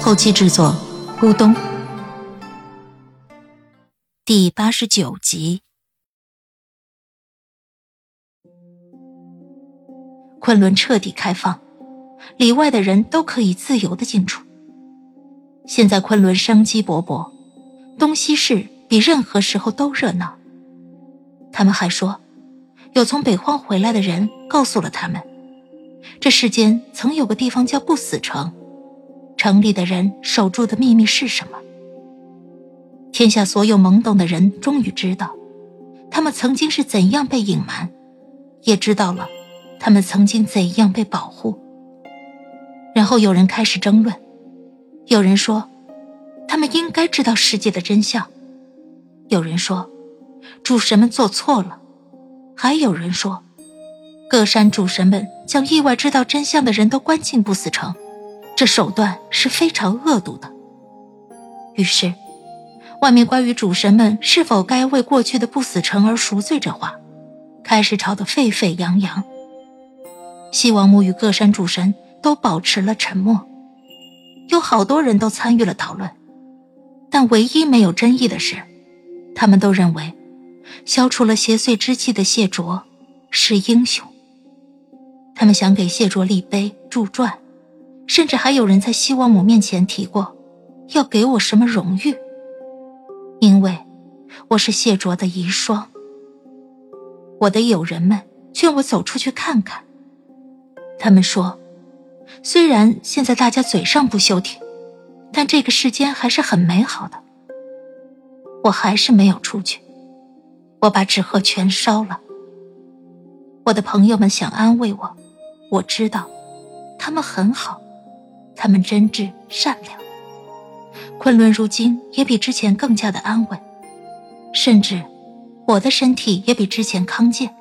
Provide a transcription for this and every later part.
后期制作：咕咚。第八十九集，昆仑彻底开放，里外的人都可以自由的进出。现在昆仑生机勃勃，东西市比任何时候都热闹。他们还说，有从北荒回来的人告诉了他们，这世间曾有个地方叫不死城，城里的人守住的秘密是什么？天下所有懵懂的人终于知道，他们曾经是怎样被隐瞒，也知道了，他们曾经怎样被保护。然后有人开始争论，有人说，他们应该知道世界的真相；有人说，主神们做错了；还有人说，各山主神们将意外知道真相的人都关进不死城，这手段是非常恶毒的。于是。外面关于主神们是否该为过去的不死城而赎罪这话，开始吵得沸沸扬扬。西王母与各山主神都保持了沉默，有好多人都参与了讨论，但唯一没有争议的是，他们都认为，消除了邪祟之气的谢卓是英雄。他们想给谢卓立碑铸传，甚至还有人在西王母面前提过，要给我什么荣誉。因为我是谢卓的遗孀，我的友人们劝我走出去看看。他们说，虽然现在大家嘴上不休停，但这个世间还是很美好的。我还是没有出去，我把纸鹤全烧了。我的朋友们想安慰我，我知道，他们很好，他们真挚善良。昆仑如今也比之前更加的安稳，甚至我的身体也比之前康健。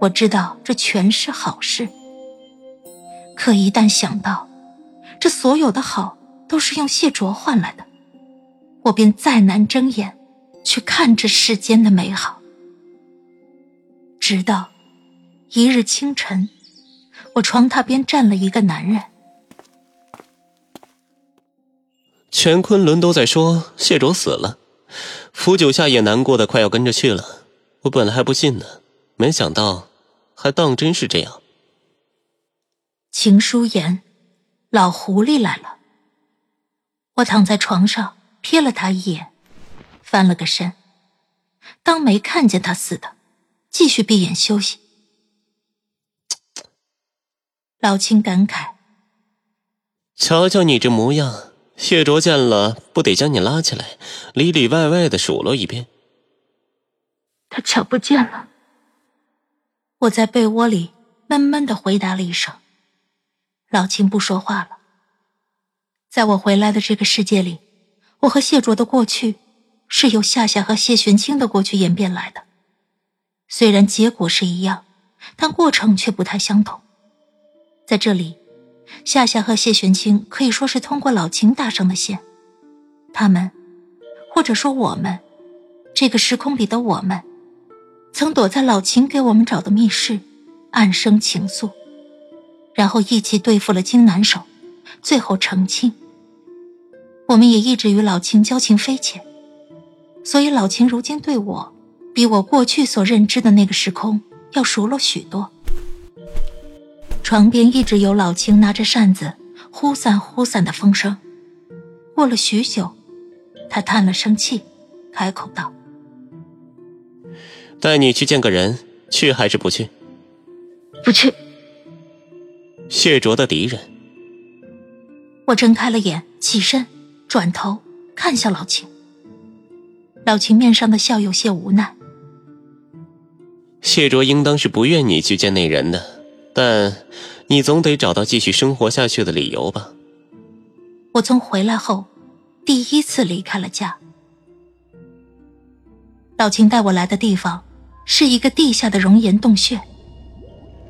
我知道这全是好事，可一旦想到这所有的好都是用谢卓换来的，我便再难睁眼去看这世间的美好。直到一日清晨，我床榻边站了一个男人。全昆仑都在说谢卓死了，福九夏也难过的快要跟着去了。我本来还不信呢，没想到还当真是这样。秦书言，老狐狸来了。我躺在床上瞥了他一眼，翻了个身，当没看见他似的，继续闭眼休息。老秦感慨：瞧瞧你这模样。谢卓见了，不得将你拉起来，里里外外的数落一遍。他瞧不见了。我在被窝里闷闷的回答了一声。老秦不说话了。在我回来的这个世界里，我和谢卓的过去，是由夏夏和谢玄清的过去演变来的。虽然结果是一样，但过程却不太相同。在这里。夏夏和谢玄清可以说是通过老秦搭上的线，他们，或者说我们，这个时空里的我们，曾躲在老秦给我们找的密室，暗生情愫，然后一起对付了金南守，最后成亲。我们也一直与老秦交情匪浅，所以老秦如今对我，比我过去所认知的那个时空要熟络许多。床边一直有老秦拿着扇子忽散忽散的风声。过了许久，他叹了声气，开口道：“带你去见个人，去还是不去？”“不去。”谢卓的敌人。我睁开了眼，起身，转头看向老秦。老秦面上的笑有些无奈。谢卓应当是不愿你去见那人的。但，你总得找到继续生活下去的理由吧？我从回来后第一次离开了家。老秦带我来的地方是一个地下的熔岩洞穴，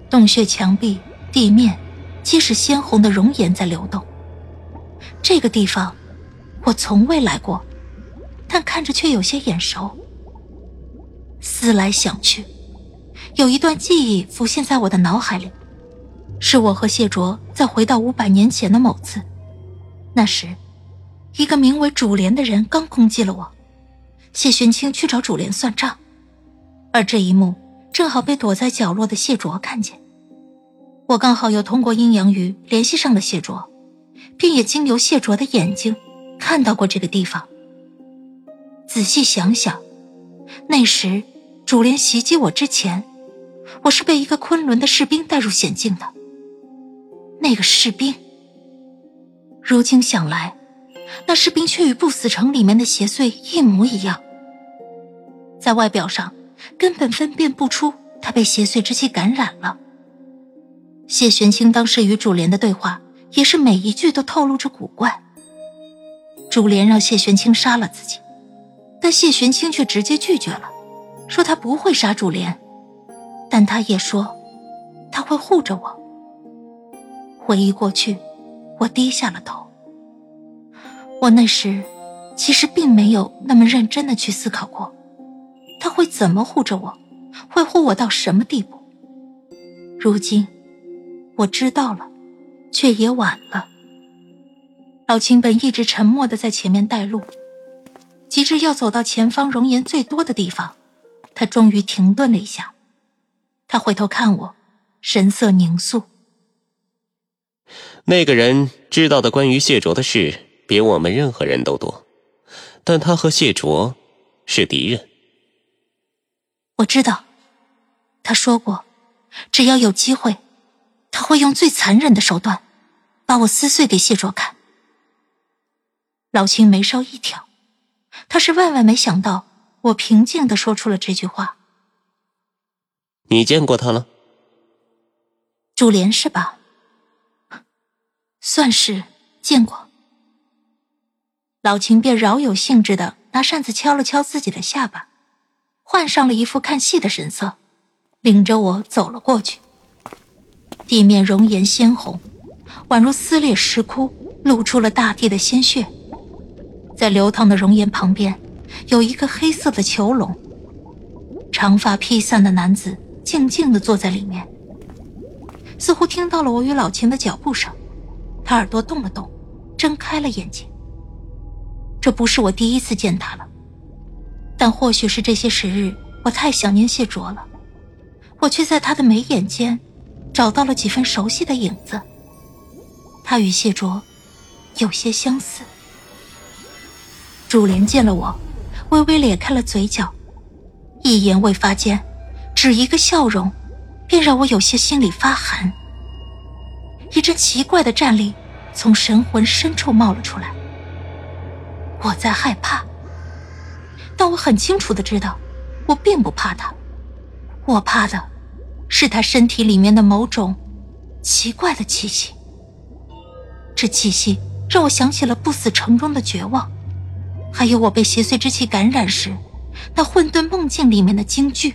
洞穴墙壁、地面皆是鲜红的熔岩在流动。这个地方我从未来过，但看着却有些眼熟。思来想去，有一段记忆浮现在我的脑海里，是我和谢卓在回到五百年前的某次。那时，一个名为主莲的人刚攻击了我，谢玄清去找主莲算账，而这一幕正好被躲在角落的谢卓看见。我刚好又通过阴阳鱼联系上了谢卓，并也经由谢卓的眼睛看到过这个地方。仔细想想，那时。主莲袭击我之前，我是被一个昆仑的士兵带入险境的。那个士兵，如今想来，那士兵却与不死城里面的邪祟一模一样，在外表上根本分辨不出他被邪祟之气感染了。谢玄清当时与主莲的对话，也是每一句都透露着古怪。主莲让谢玄清杀了自己，但谢玄清却直接拒绝了。说他不会杀主莲，但他也说他会护着我。回忆过去，我低下了头。我那时其实并没有那么认真的去思考过，他会怎么护着我，会护我到什么地步。如今我知道了，却也晚了。老秦本一直沉默的在前面带路，急着要走到前方熔岩最多的地方。他终于停顿了一下，他回头看我，神色凝肃。那个人知道的关于谢卓的事，比我们任何人都多，但他和谢卓是敌人。我知道，他说过，只要有机会，他会用最残忍的手段，把我撕碎给谢卓看。老秦眉梢一挑，他是万万没想到。我平静的说出了这句话。你见过他了？主莲是吧？算是见过。老秦便饶有兴致的拿扇子敲了敲自己的下巴，换上了一副看戏的神色，领着我走了过去。地面熔岩鲜红，宛如撕裂石窟，露出了大地的鲜血。在流淌的熔岩旁边。有一个黑色的囚笼，长发披散的男子静静地坐在里面，似乎听到了我与老秦的脚步声，他耳朵动了动，睁开了眼睛。这不是我第一次见他了，但或许是这些时日我太想念谢卓了，我却在他的眉眼间找到了几分熟悉的影子。他与谢卓有些相似。主莲见了我。微微咧开了嘴角，一言未发间，只一个笑容，便让我有些心里发寒。一阵奇怪的战栗从神魂深处冒了出来。我在害怕，但我很清楚的知道，我并不怕他。我怕的，是他身体里面的某种奇怪的气息。这气息让我想起了不死城中的绝望。还有我被邪祟之气感染时，那混沌梦境里面的惊惧。